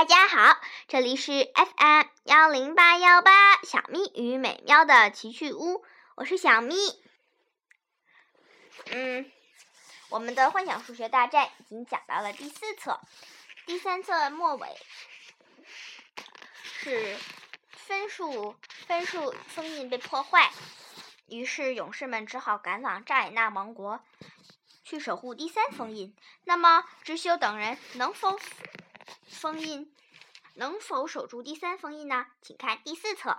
大家好，这里是 FM 幺零八幺八小咪与美妙的奇趣屋，我是小咪。嗯，我们的幻想数学大战已经讲到了第四册，第三册末尾是分数分数封印被破坏，于是勇士们只好赶往扎伊纳王国去守护第三封印。那么知修等人能否？封印能否守住第三封印呢？请看第四册《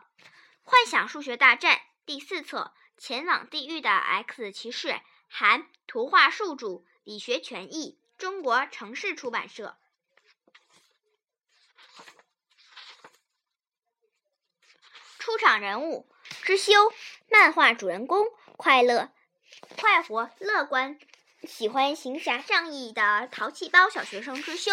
幻想数学大战》第四册《前往地狱的 X 骑士》，含图画数著，李学全译，中国城市出版社。出场人物：知修，漫画主人公，快乐、快活、乐观。喜欢行侠仗义的淘气包小学生知修，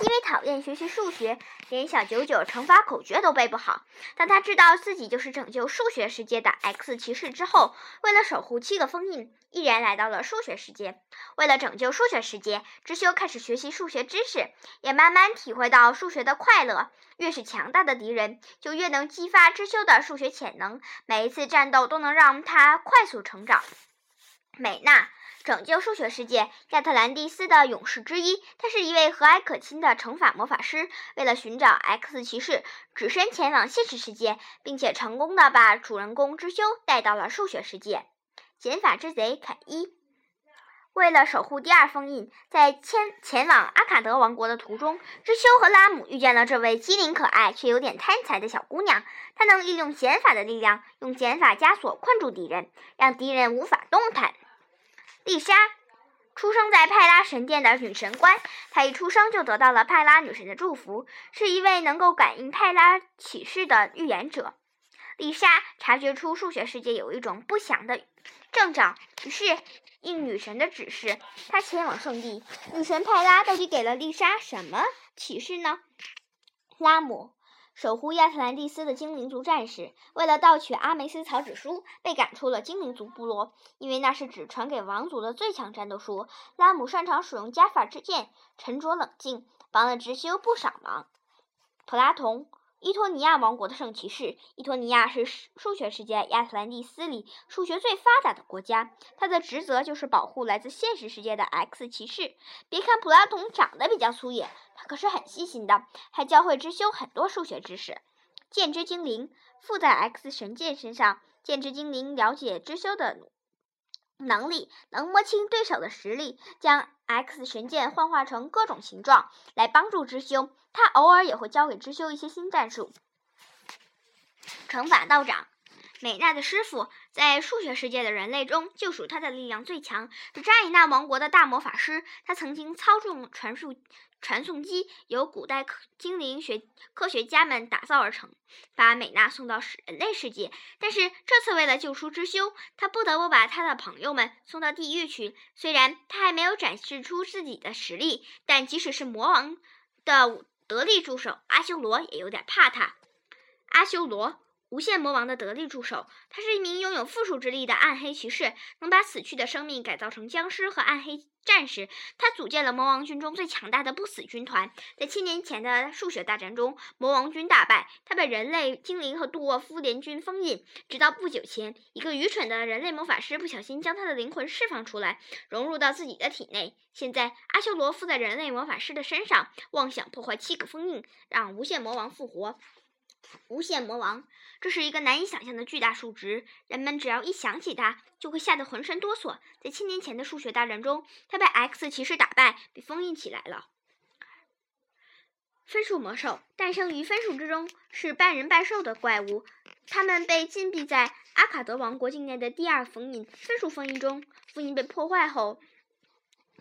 因为讨厌学习数学，连小九九乘法口诀都背不好。当他知道自己就是拯救数学世界的 X 骑士之后，为了守护七个封印，毅然来到了数学世界。为了拯救数学世界，知修开始学习数学知识，也慢慢体会到数学的快乐。越是强大的敌人，就越能激发知修的数学潜能。每一次战斗都能让他快速成长。美娜。拯救数学世界，亚特兰蒂斯的勇士之一。他是一位和蔼可亲的乘法魔法师。为了寻找 X 骑士，只身前往现实世界，并且成功的把主人公之修带到了数学世界。减法之贼凯伊，为了守护第二封印，在前前往阿卡德王国的途中，之修和拉姆遇见了这位机灵可爱却有点贪财的小姑娘。她能利用减法的力量，用减法枷锁困住敌人，让敌人无法动弹。丽莎出生在派拉神殿的女神官，她一出生就得到了派拉女神的祝福，是一位能够感应派拉启示的预言者。丽莎察觉出数学世界有一种不祥的征兆，于是应女神的指示，她前往圣地。女神派拉到底给了丽莎什么启示呢？拉姆。守护亚特兰蒂斯的精灵族战士，为了盗取阿梅斯草纸书，被赶出了精灵族部落。因为那是只传给王族的最强战斗书。拉姆擅长使用加法之剑，沉着冷静，帮了直修不少忙。普拉同。伊托尼亚王国的圣骑士。伊托尼亚是数学世界亚特兰蒂斯里数学最发达的国家，他的职责就是保护来自现实世界的 X 骑士。别看普拉童长得比较粗野，他可是很细心的，还教会知修很多数学知识。剑之精灵附在 X 神剑身上，剑之精灵了解知修的能力，能摸清对手的实力，将。X 神剑幻化成各种形状来帮助知修，他偶尔也会教给知修一些新战术。乘法道长，美娜的师傅，在数学世界的人类中，就属他的力量最强，是扎伊纳王国的大魔法师。他曾经操纵传输。传送机由古代科精灵学科学家们打造而成，把美娜送到人类世界。但是这次为了救出之修，他不得不把他的朋友们送到地狱去。虽然他还没有展示出自己的实力，但即使是魔王的得力助手阿修罗也有点怕他。阿修罗。无限魔王的得力助手，他是一名拥有复数之力的暗黑骑士，能把死去的生命改造成僵尸和暗黑战士。他组建了魔王军中最强大的不死军团。在千年前的数学大战中，魔王军大败，他被人类、精灵和杜沃夫联军封印。直到不久前，一个愚蠢的人类魔法师不小心将他的灵魂释放出来，融入到自己的体内。现在，阿修罗附在人类魔法师的身上，妄想破坏七个封印，让无限魔王复活。无限魔王，这是一个难以想象的巨大数值。人们只要一想起它，就会吓得浑身哆嗦。在千年前的数学大战中，他被 X 骑士打败，被封印起来了。分数魔兽诞生于分数之中，是半人半兽的怪物。他们被禁闭在阿卡德王国境内的第二封印——分数封印中。封印被破坏后。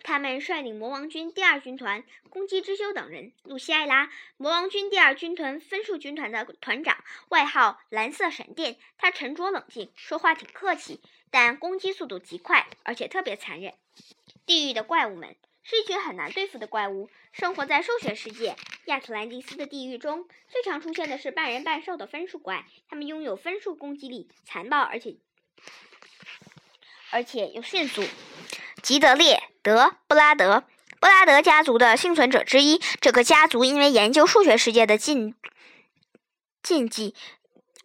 他们率领魔王军第二军团攻击之修等人。露西艾拉，魔王军第二军团分数军团的团长，外号蓝色闪电。他沉着冷静，说话挺客气，但攻击速度极快，而且特别残忍。地狱的怪物们是一群很难对付的怪物，生活在兽血世界亚特兰蒂斯的地狱中。最常出现的是半人半兽的分数怪，他们拥有分数攻击力，残暴而且而且又迅速。吉德烈、德布拉德布拉德家族的幸存者之一。这个家族因为研究数学世界的禁禁忌。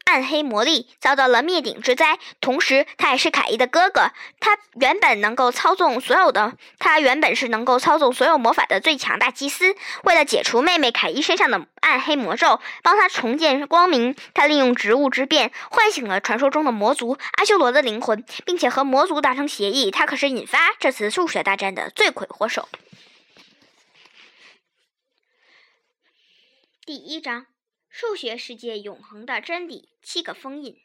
暗黑魔力遭到了灭顶之灾，同时他也是凯伊的哥哥。他原本能够操纵所有的，他原本是能够操纵所有魔法的最强大祭司。为了解除妹妹凯伊身上的暗黑魔咒，帮他重见光明，他利用植物之变唤醒了传说中的魔族阿修罗的灵魂，并且和魔族达成协议。他可是引发这次数学大战的罪魁祸首。第一章。数学世界永恒的真理，七个封印。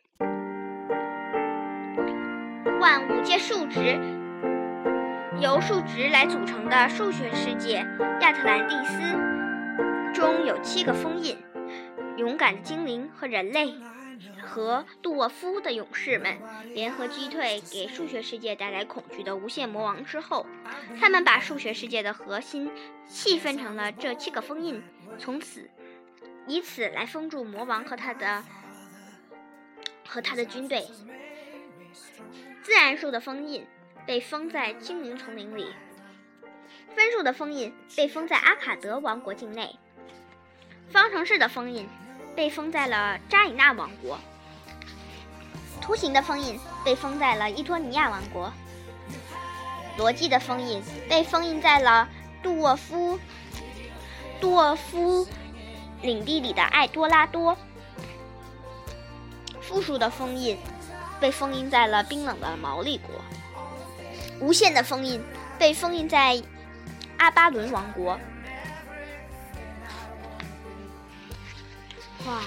万物皆数值，由数值来组成的数学世界亚特兰蒂斯中有七个封印。勇敢的精灵和人类和杜沃夫的勇士们联合击退给数学世界带来恐惧的无限魔王之后，他们把数学世界的核心细分成了这七个封印，从此。以此来封住魔王和他的和他的军队。自然树的封印被封在精灵丛林里，分数的封印被封在阿卡德王国境内，方程式的封印被封在了扎伊纳王国，图形的封印被封在了伊托尼亚王国，逻辑的封印被封印在了杜沃夫杜沃夫。领地里的艾多拉多，复数的封印被封印在了冰冷的毛利国，无限的封印被封印在阿巴伦王国。哇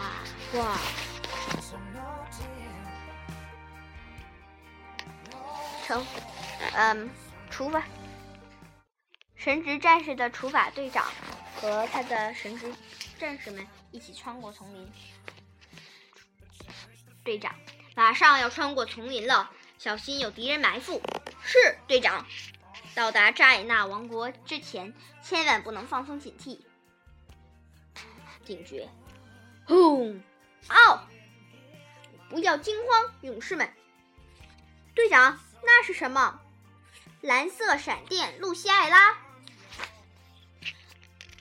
哇！成，嗯，除法神职战士的除法队长和他的神职。战士们一起穿过丛林。队长，马上要穿过丛林了，小心有敌人埋伏。是，队长。到达扎伊纳王国之前，千万不能放松警惕。警觉。轰！哦！不要惊慌，勇士们。队长，那是什么？蓝色闪电，露西艾拉。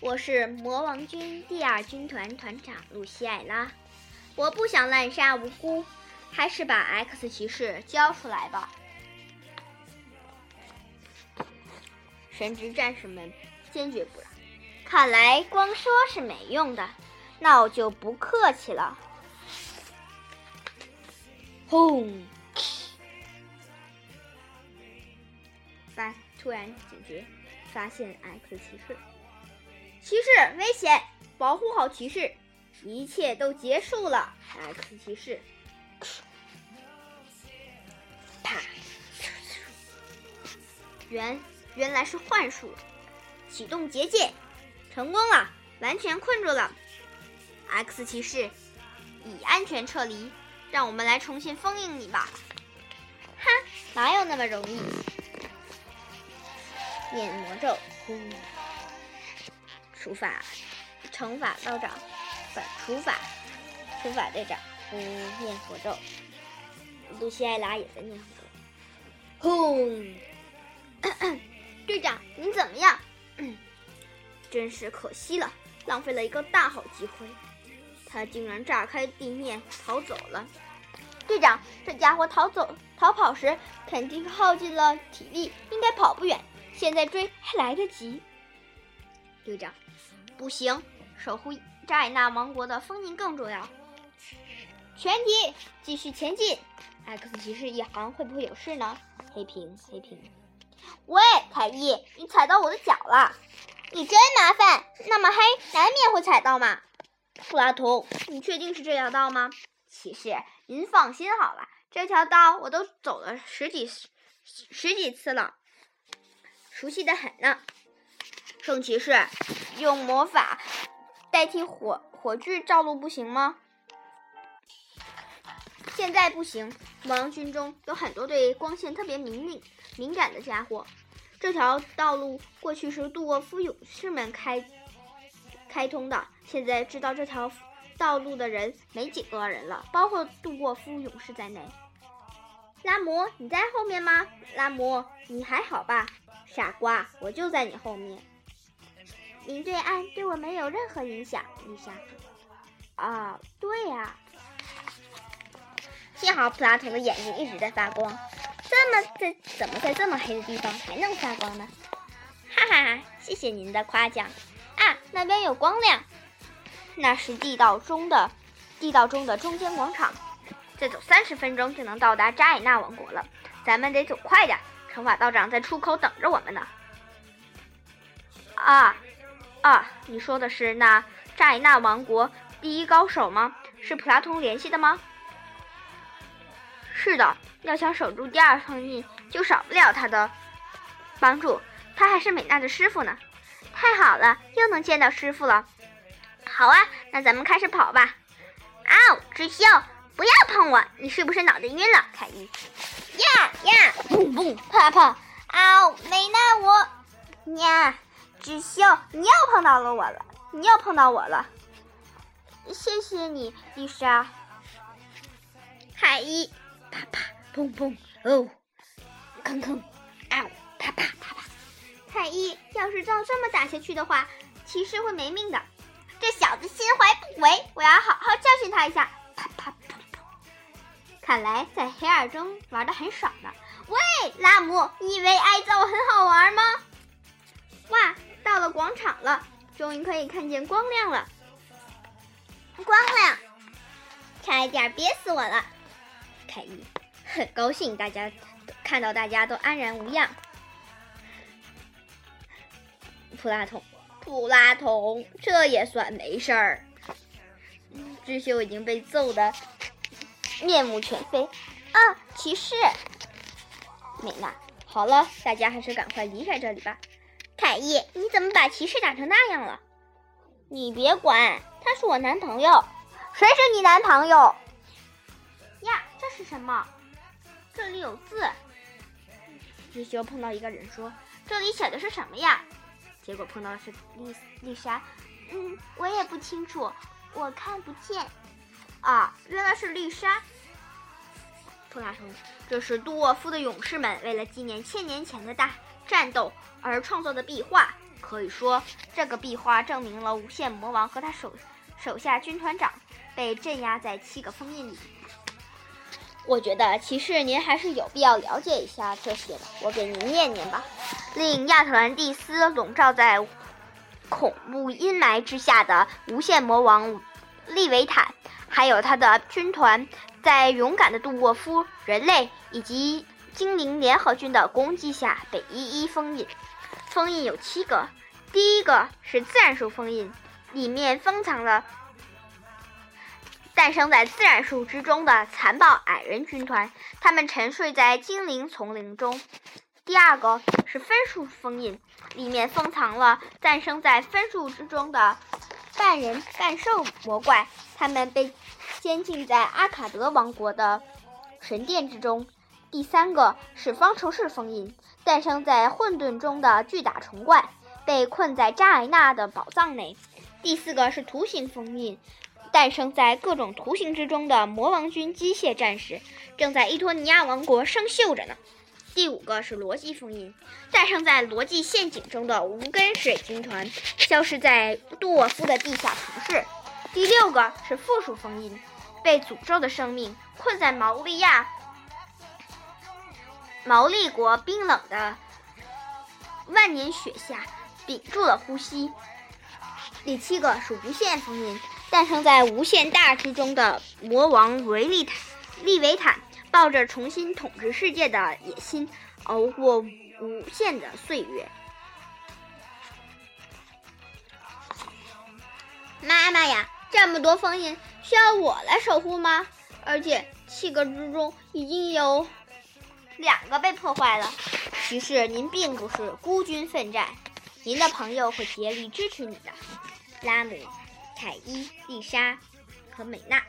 我是魔王军第二军团团长露西艾拉，我不想滥杀无辜，还是把 X 骑士交出来吧。神职战士们坚决不让，看来光说是没用的，那我就不客气了。轰！班突然警觉，发现 X 骑士。骑士危险，保护好骑士，一切都结束了。X 骑士，啪！原原来是幻术，启动结界，成功了，完全困住了。X 骑士，已安全撤离，让我们来重新封印你吧。哈，哪有那么容易？念魔咒，除法，乘法道长，不，除法，除法队长，嗯，念佛咒。露西艾拉也在念佛咒。轰！队长，您怎么样？真是可惜了，浪费了一个大好机会。他竟然炸开地面逃走了。队长，这家伙逃走逃跑时肯定耗尽了体力，应该跑不远。现在追还来得及。队长。不行，守护扎伊纳王国的封印更重要。全体继续前进。X 骑士一行会不会有事呢？黑屏，黑屏。喂，凯伊，你踩到我的脚了，你真麻烦。那么黑，难免会踩到嘛。布拉图，你确定是这条道吗？骑士，您放心好了，这条道我都走了十几十十几次了，熟悉的很呢。圣骑士，用魔法代替火火炬照路不行吗？现在不行。魔王军中有很多对光线特别敏敏敏感的家伙。这条道路过去是杜沃夫勇士们开开通的，现在知道这条道路的人没几个人了，包括杜沃夫勇士在内。拉姆，你在后面吗？拉姆，你还好吧？傻瓜，我就在你后面。您对岸对我没有任何影响，丽莎。啊，对呀。幸好普拉图的眼睛一直在发光，这么在怎么在这么黑的地方还能发光呢？哈哈哈！谢谢您的夸奖。啊，那边有光亮，那是地道中的地道中的中间广场。再走三十分钟就能到达扎艾纳王国了，咱们得走快点。乘法道长在出口等着我们呢。啊啊，你说的是那扎艾纳王国第一高手吗？是普拉通联系的吗？是的，要想守住第二封印，就少不了他的帮助。他还是美娜的师傅呢。太好了，又能见到师傅了。好啊，那咱们开始跑吧。啊，知修，不要碰我！你是不是脑袋晕了，凯伊？呀呀，蹦蹦，啪啪。啊，美娜，我呀，知修，你又碰到了我了，你又碰到我了。谢谢你，丽莎。太一。啪啪，砰砰，哦，吭吭，啊，啪啪啪啪。太一，要是照这么打下去的话，骑士会没命的。这小子心怀不轨，我要好好教训他一下。啪啪砰砰。看来在黑暗中玩的很爽呢。喂，拉姆，你以为挨揍很好玩吗？哇，到了广场了，终于可以看见光亮了。光亮，差一点憋死我了。凯伊很高兴，大家看到大家都安然无恙。普拉通，普拉通，这也算没事儿。智秀已经被揍得面目全非。啊，骑士，美娜，好了，大家还是赶快离开这里吧。凯伊，你怎么把骑士打成那样了？你别管，他是我男朋友。谁是你男朋友？呀，这是什么？这里有字。智修碰到一个人说：“这里写的是什么呀？”结果碰到的是丽丽莎。嗯，我也不清楚，我看不见。啊，原来是丽莎。普拉通，这是杜沃夫的勇士们为了纪念千年前的大战斗而创作的壁画。可以说，这个壁画证明了无限魔王和他手手下军团长被镇压在七个封印里。我觉得骑士您还是有必要了解一下这些的，我给您念念吧。令亚特兰蒂斯笼罩在恐怖阴霾之下的无限魔王利维坦，还有他的军团，在勇敢的杜沃夫、人类以及精灵联合军的攻击下被一一封印。封印有七个，第一个是自然树封印，里面封藏了。诞生在自然树之中的残暴矮人军团，他们沉睡在精灵丛林中。第二个是分树封印，里面封藏了诞生在分树之中的半人半兽魔怪，他们被监禁在阿卡德王国的神殿之中。第三个是方程式封印，诞生在混沌中的巨大虫怪被困在扎埃纳的宝藏内。第四个是图形封印。诞生在各种图形之中的魔王军机械战士，正在伊托尼亚王国生锈着呢。第五个是逻辑封印，诞生在逻辑陷阱中的无根水军团，消失在杜沃夫的地下城市。第六个是复数封印，被诅咒的生命困在毛利亚毛利国冰冷的万年雪下，屏住了呼吸。第七个是无限封印。诞生在无限大之中的魔王维利坦利维坦，抱着重新统治世界的野心，熬过无限的岁月。妈妈呀，这么多封印，需要我来守护吗？而且七个之中已经有两个被破坏了。骑士，您并不是孤军奋战，您的朋友会竭力支持你的，拉姆。凯伊、丽莎和美娜，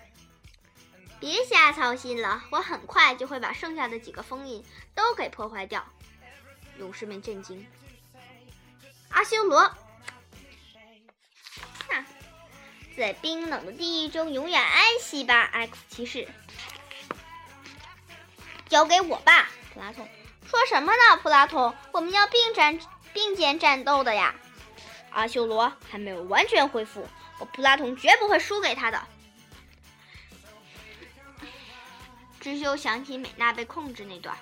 别瞎操心了，我很快就会把剩下的几个封印都给破坏掉。勇士们震惊。阿修罗，哼，在冰冷的地狱中永远安息吧，X 骑士。交给我吧，普拉通。说什么呢，普拉通？我们要并战并肩战斗的呀。阿修罗还没有完全恢复，我普拉童绝不会输给他的。知修想起美娜被控制那段，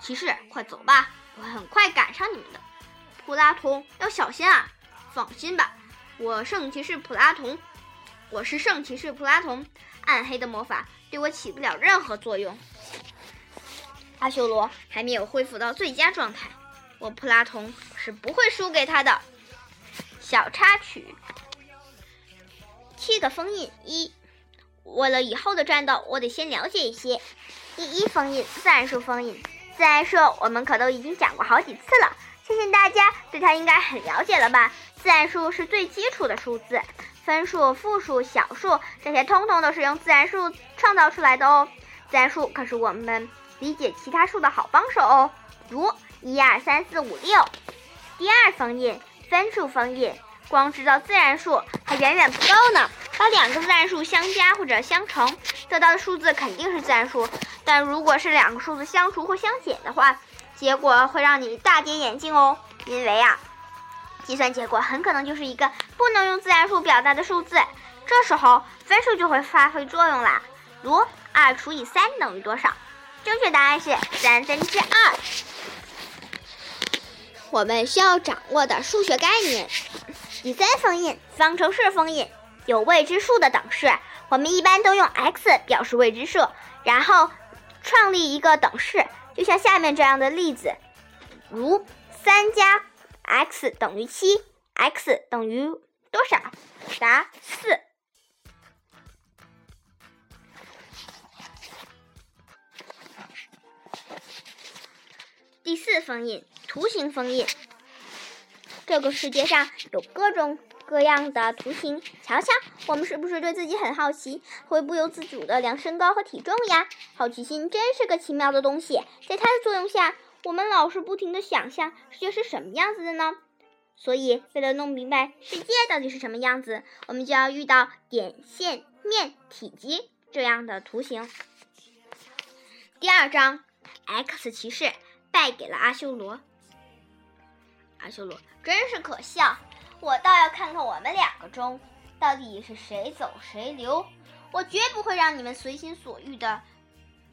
骑士，快走吧，我很快赶上你们的。普拉童要小心啊！放心吧，我圣骑士普拉童，我是圣骑士普拉童，暗黑的魔法对我起不了任何作用。阿修罗还没有恢复到最佳状态，我普拉童是不会输给他的。小插曲：七个封印一。为了以后的战斗，我得先了解一些。第一封印，自然数封印。自然数我们可都已经讲过好几次了，相信大家对它应该很了解了吧？自然数是最基础的数字，分数、负数、小数这些通通都是用自然数创造出来的哦。自然数可是我们理解其他数的好帮手哦，如一二三四五六。第二封印，分数封印。光知道自然数还远远不够呢，把两个自然数相加或者相乘，得到的数字肯定是自然数。但如果是两个数字相除或相减的话，结果会让你大跌眼镜哦。因为啊，计算结果很可能就是一个不能用自然数表达的数字，这时候分数就会发挥作用啦。如二除以三等于多少？正确答案是三分之二。我们需要掌握的数学概念。第三封印，方程式封印，有未知数的等式，我们一般都用 x 表示未知数，然后创立一个等式，就像下面这样的例子，如三加 x 等于七，x 等于多少？答四。第四封印，图形封印。这个世界上有各种各样的图形，瞧瞧，我们是不是对自己很好奇，会不由自主的量身高和体重呀？好奇心真是个奇妙的东西，在它的作用下，我们老是不停的想象世界是什么样子的呢？所以，为了弄明白世界到底是什么样子，我们就要遇到点、线、面、体积这样的图形。第二章，X 骑士败给了阿修罗。阿修罗真是可笑，我倒要看看我们两个中到底是谁走谁留。我绝不会让你们随心所欲的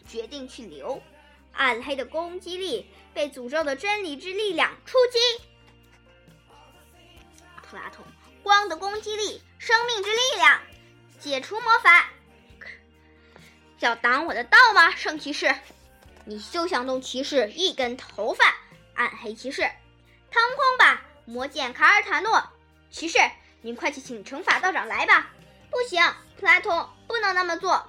决定去留。暗黑的攻击力，被诅咒的真理之力量出击。普拉通，光的攻击力，生命之力量，解除魔法。要挡我的道吗，圣骑士？你休想动骑士一根头发，暗黑骑士。腾空吧，魔剑卡尔塔诺骑士！您快去请惩罚道长来吧。不行，普拉通不能那么做。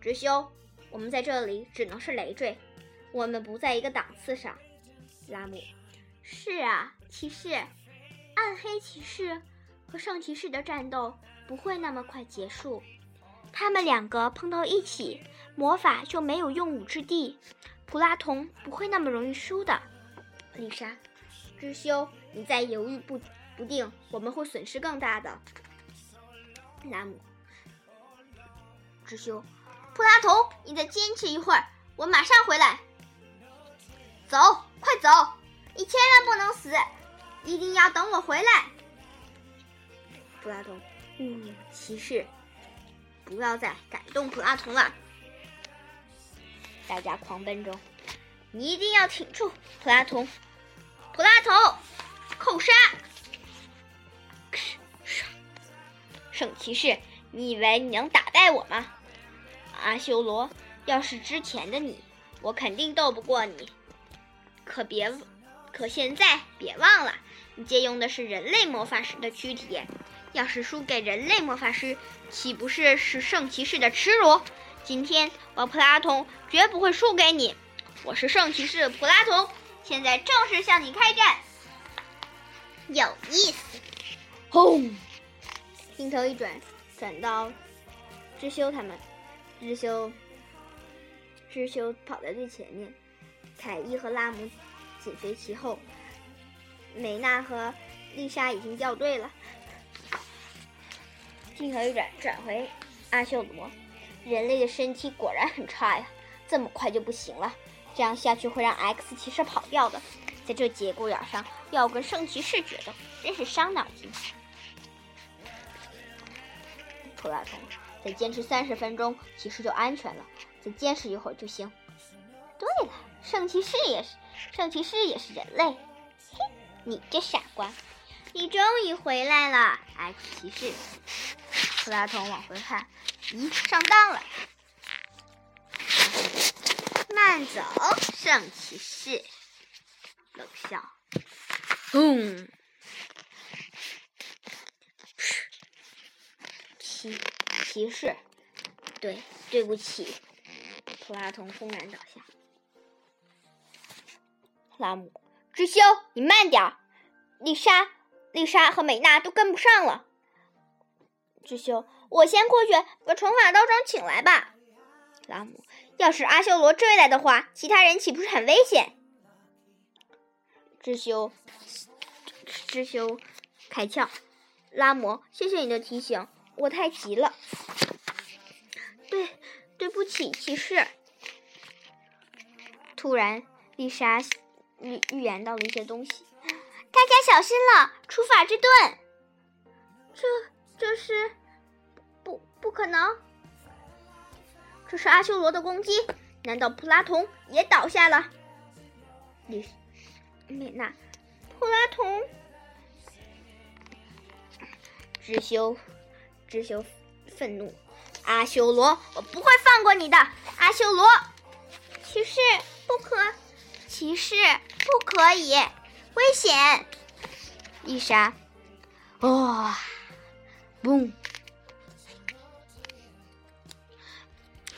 直修，我们在这里只能是累赘，我们不在一个档次上。拉姆，是啊，骑士，暗黑骑士和圣骑士的战斗不会那么快结束，他们两个碰到一起，魔法就没有用武之地。普拉通不会那么容易输的。丽莎。知修，你再犹豫不不定，我们会损失更大的。拉姆，知修，普拉头，你再坚持一会儿，我马上回来。走，快走！你千万不能死，一定要等我回来。普拉童，嗯，骑士，不要再感动普拉童了。大家狂奔中，你一定要挺住，普拉童。普拉头，扣杀！圣骑士，你以为你能打败我吗？阿修罗，要是之前的你，我肯定斗不过你。可别，可现在别忘了，你借用的是人类魔法师的躯体，要是输给人类魔法师，岂不是是圣骑士的耻辱？今天我普拉童绝不会输给你，我是圣骑士普拉童。现在正式向你开战，有意思！轰！镜头一转，转到知修他们。知修，知修跑在最前面，凯伊和拉姆紧随其后。美娜和丽莎已经掉队了。镜头一转，转回阿修罗。人类的身体果然很差呀，这么快就不行了。这样下去会让 X 骑士跑掉的。在这节骨眼上要跟圣骑士决斗，真是伤脑筋。普拉通，再坚持三十分钟，骑士就安全了。再坚持一会儿就行。对了，圣骑士也是，圣骑士也是人类。嘿，你这傻瓜，你终于回来了，X 骑士。普拉通往回看，咦，上当了。慢走，圣骑士。冷笑，轰！骑骑士，对，对不起。普拉通轰然倒下。拉姆，知修，你慢点儿。丽莎、丽莎和美娜都跟不上了。知修，我先过去把惩罚道长请来吧。拉姆，要是阿修罗追来的话，其他人岂不是很危险？知修，知修，开窍。拉姆，谢谢你的提醒，我太急了。对，对不起，骑士。突然，丽莎预预言到了一些东西。大家小心了，除法之盾。这，这是，不，可能。这是阿修罗的攻击，难道普拉童也倒下了？丽。美娜，普拉童，知修，知修，愤怒，阿修罗，我不会放过你的，阿修罗，骑士不可，骑士不可以，危险，丽莎，哇，嘣，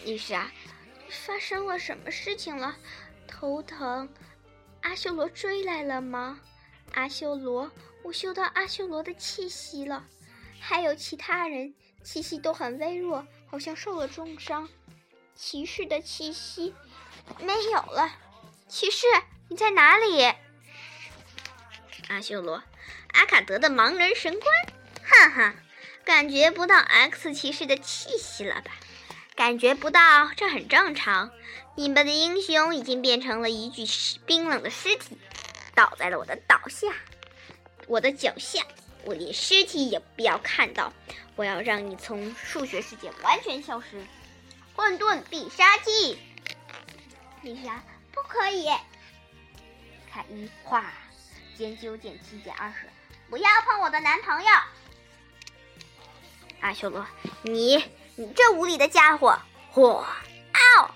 丽莎，发生了什么事情了？头疼。阿修罗追来了吗？阿修罗，我嗅到阿修罗的气息了。还有其他人，气息都很微弱，好像受了重伤。骑士的气息没有了。骑士，你在哪里？阿修罗，阿卡德的盲人神官，哈哈，感觉不到 X 骑士的气息了吧？感觉不到，这很正常。你们的英雄已经变成了一具冰冷的尸体，倒在了我的倒下，我的脚下。我连尸体也不要看到，我要让你从数学世界完全消失。混沌必杀技，丽莎不可以。凯伊，哗，减九减七减二十，不要碰我的男朋友。阿修罗，你。你这无礼的家伙！嚯！嗷！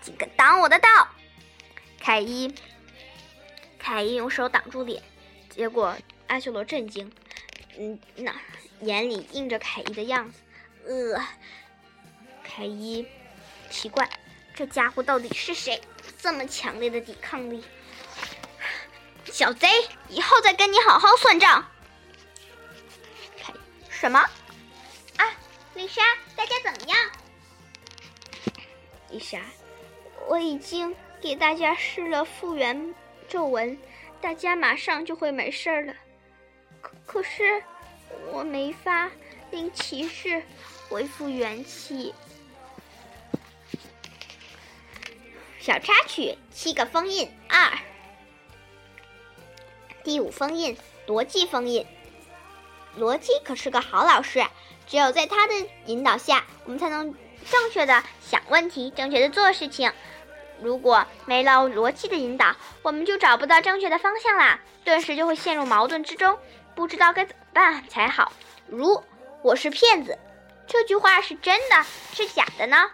竟敢挡我的道！凯伊，凯伊用手挡住脸，结果阿修罗震惊，嗯，那眼里映着凯伊的样子。呃，凯伊，奇怪，这家伙到底是谁？这么强烈的抵抗力！小贼，以后再跟你好好算账。凯，什么？啊丽莎，大家怎么样？一下，我已经给大家施了复原咒文，大家马上就会没事了。可可是我没法令骑士恢复元气。小插曲：七个封印二，第五封印逻辑封印。逻辑可是个好老师。只有在他的引导下，我们才能正确的想问题，正确的做事情。如果没了逻辑的引导，我们就找不到正确的方向啦，顿时就会陷入矛盾之中，不知道该怎么办才好。如“我是骗子”这句话是真的是假的呢？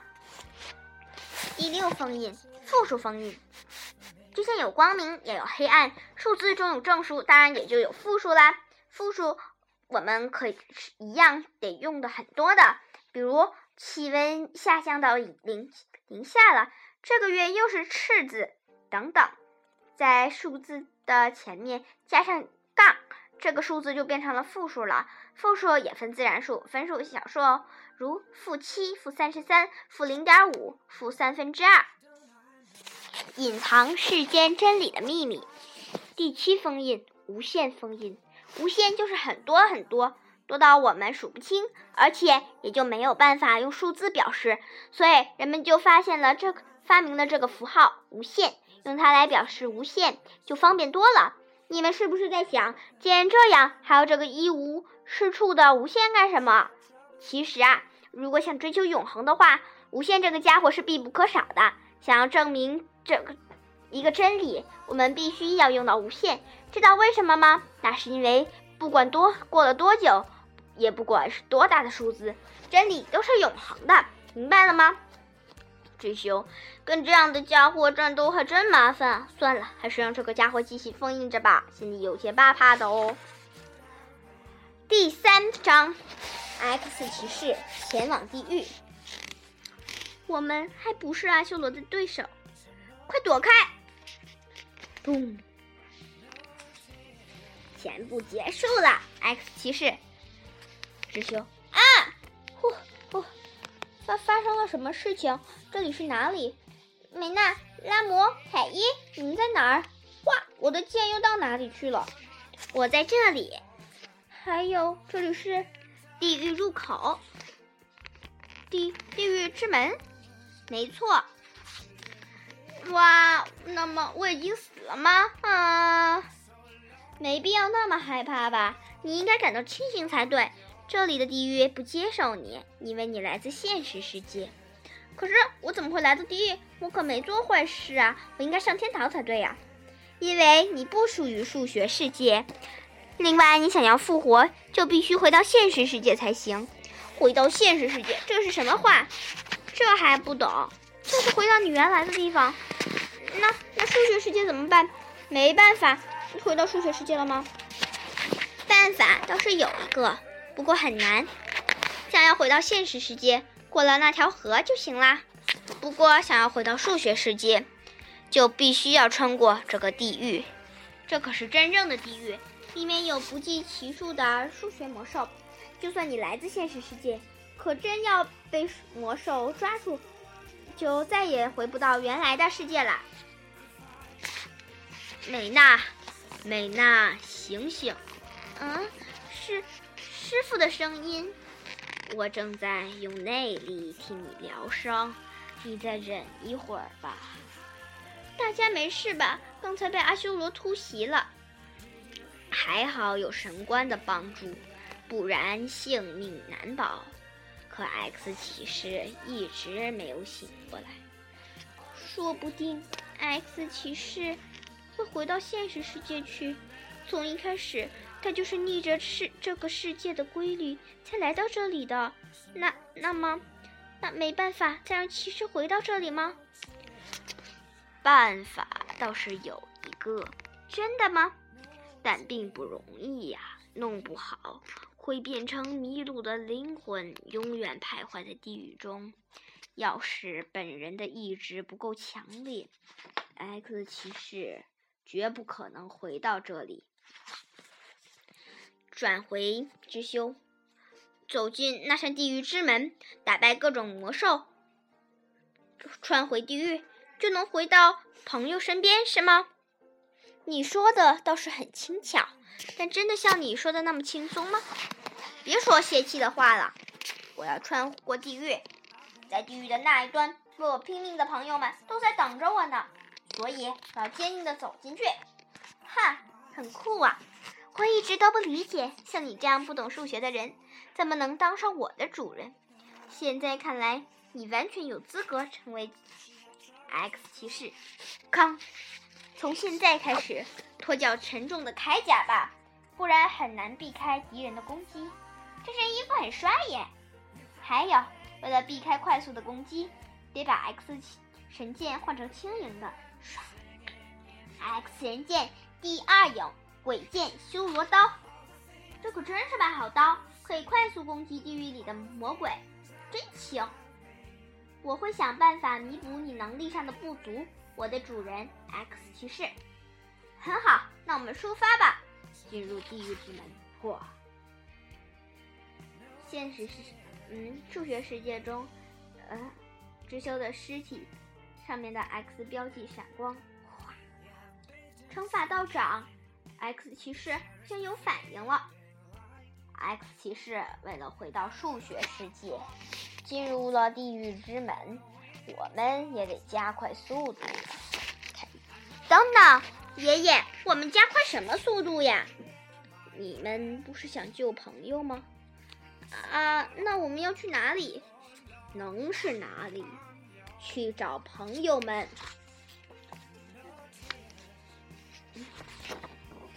第六封印，复数封印，就像有光明也有黑暗，数字中有正数，当然也就有负数啦。负数。我们可以一样得用的很多的，比如气温下降到零零下了，这个月又是赤字等等，在数字的前面加上杠，这个数字就变成了负数了。负数也分自然数、分数、小数哦，如负七、负三十三、负零点五、负三分之二。隐藏世间真理的秘密，第七封印，无限封印。无限就是很多很多，多到我们数不清，而且也就没有办法用数字表示，所以人们就发现了这发明了这个符号无限，用它来表示无限就方便多了。你们是不是在想，既然这样，还要这个一无是处的无限干什么？其实啊，如果想追求永恒的话，无限这个家伙是必不可少的。想要证明这个一个真理，我们必须要用到无限。知道为什么吗？那是因为不管多过了多久，也不管是多大的数字，真理都是永恒的。明白了吗？智修，跟这样的家伙战斗还真麻烦。算了，还是让这个家伙继续封印着吧，心里有些怕怕的哦。第三章，X 骑士前往地狱。我们还不是阿修罗的对手，快躲开！咚，全部结束了。X 骑士，智修啊，呼呼。发发生了什么事情？这里是哪里？美娜、拉摩、凯伊，你们在哪儿？哇，我的剑又到哪里去了？我在这里。还有，这里是地狱入口，地地狱之门。没错。哇，那么我已经死了吗？啊，没必要那么害怕吧？你应该感到庆幸才对。这里的地狱不接受你，因为你来自现实世界。可是我怎么会来到地狱？我可没做坏事啊！我应该上天堂才对呀。因为你不属于数学世界。另外，你想要复活，就必须回到现实世界才行。回到现实世界，这是什么话？这还不懂？就是回到你原来的地方。那那数学世界怎么办？没办法，回到数学世界了吗？办法倒是有一个。不过很难，想要回到现实世界，过了那条河就行啦。不过想要回到数学世界，就必须要穿过这个地狱。这可是真正的地狱，里面有不计其数的数学魔兽。就算你来自现实世界，可真要被魔兽抓住，就再也回不到原来的世界了。美娜，美娜，醒醒！嗯，是。师傅的声音，我正在用内力替你疗伤，你再忍一会儿吧。大家没事吧？刚才被阿修罗突袭了，还好有神官的帮助，不然性命难保。可 X 骑士一直没有醒过来，说不定 X 骑士会回到现实世界去。从一开始。他就是逆着世这个世界的规律才来到这里的，那那么，那没办法再让骑士回到这里吗？办法倒是有一个，真的吗？但并不容易呀，弄不好会变成迷路的灵魂，永远徘徊在地狱中。要是本人的意志不够强烈，X 骑士绝不可能回到这里。转回之修，走进那扇地狱之门，打败各种魔兽，穿回地狱，就能回到朋友身边，是吗？你说的倒是很轻巧，但真的像你说的那么轻松吗？别说泄气的话了，我要穿过地狱，在地狱的那一端，为我拼命的朋友们都在等着我呢，所以我要坚定的走进去。哈，很酷啊！我一直都不理解，像你这样不懂数学的人，怎么能当上我的主人？现在看来，你完全有资格成为 X 骑士。康，从现在开始脱掉沉重的铠甲吧，不然很难避开敌人的攻击。这身衣服很帅耶！还有，为了避开快速的攻击，得把 X 神剑换成轻盈的。唰，X 神剑第二影。鬼剑修罗刀，这可真是把好刀，可以快速攻击地狱里的魔鬼，真轻！我会想办法弥补你能力上的不足，我的主人 X 骑士。很好，那我们出发吧，进入地狱之门。嚯！现实世，嗯，数学世界中，呃，直修的尸体上面的 X 标记闪光。哗！乘法道长。X 骑士先有反应了。X 骑士为了回到数学世界，进入了地狱之门。我们也得加快速度。等等，爷爷，我们加快什么速度呀？你们不是想救朋友吗？啊，那我们要去哪里？能是哪里？去找朋友们。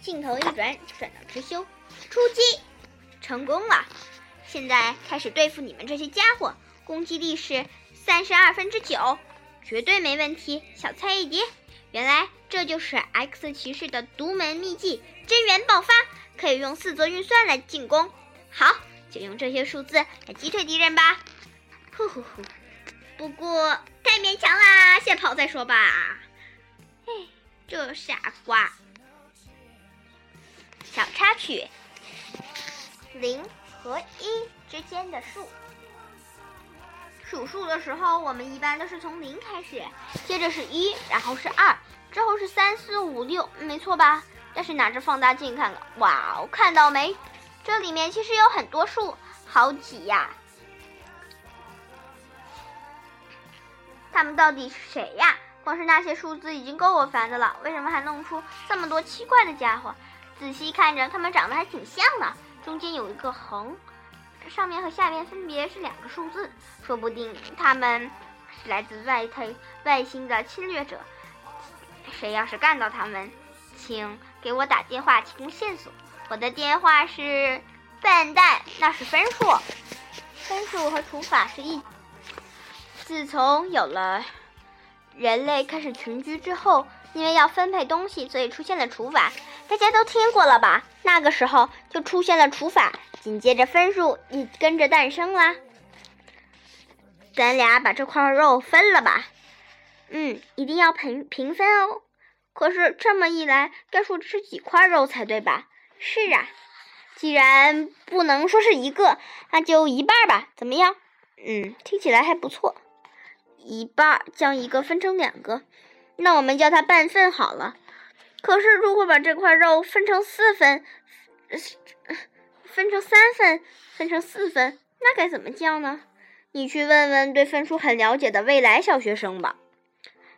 镜头一转，转到知修，出击，成功了。现在开始对付你们这些家伙，攻击力是三十二分之九，绝对没问题。小菜一碟。原来这就是 X 骑士的独门秘技——真元爆发，可以用四则运算来进攻。好，就用这些数字来击退敌人吧。呼呼呼！不过太勉强啦，先跑再说吧。哎，这傻瓜。小插曲：零和一之间的数。数数的时候，我们一般都是从零开始，接着是一，然后是二，之后是三四五六，没错吧？但是拿着放大镜看看，哇哦，看到没？这里面其实有很多数，好几呀。他们到底是谁呀？光是那些数字已经够我烦的了，为什么还弄出这么多奇怪的家伙？仔细看着，他们长得还挺像的。中间有一个横，上面和下面分别是两个数字，说不定他们是来自外太外星的侵略者。谁要是干到他们，请给我打电话提供线索。我的电话是笨蛋，那是分数。分数和除法是一。自从有了人类开始群居之后。因为要分配东西，所以出现了除法，大家都听过了吧？那个时候就出现了除法，紧接着分数也跟着诞生啦。咱俩把这块肉分了吧？嗯，一定要平平分哦。可是这么一来，该说吃几块肉才对吧？是啊，既然不能说是一个，那就一半吧，怎么样？嗯，听起来还不错。一半将一个分成两个。那我们叫它半份好了。可是，如果把这块肉分成四份，分成三份，分成四份，那该怎么叫呢？你去问问对分数很了解的未来小学生吧。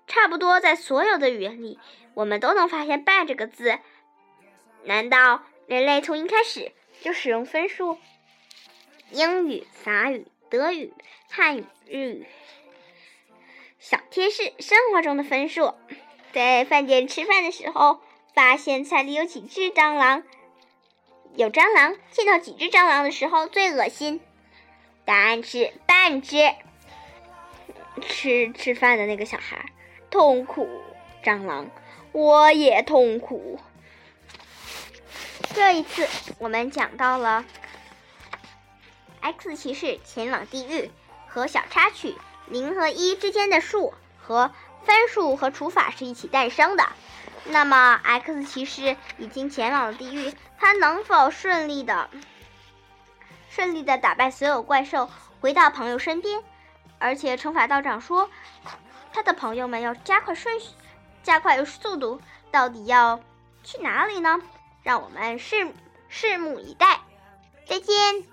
差不多在所有的语言里，我们都能发现“半”这个字。难道人类从一开始就使用分数？英语、法语、德语、汉语、日语。小贴士：生活中的分数，在饭店吃饭的时候，发现菜里有几只蟑螂。有蟑螂，见到几只蟑螂的时候最恶心。答案是半只。吃吃饭的那个小孩痛苦，蟑螂，我也痛苦。这一次我们讲到了 X 骑士前往地狱和小插曲。零和一之间的数和分数和除法是一起诞生的。那么，X 骑士已经前往了地狱，他能否顺利的、顺利的打败所有怪兽，回到朋友身边？而且，惩罚道长说，他的朋友们要加快顺序、加快速度，到底要去哪里呢？让我们拭拭目以待。再见。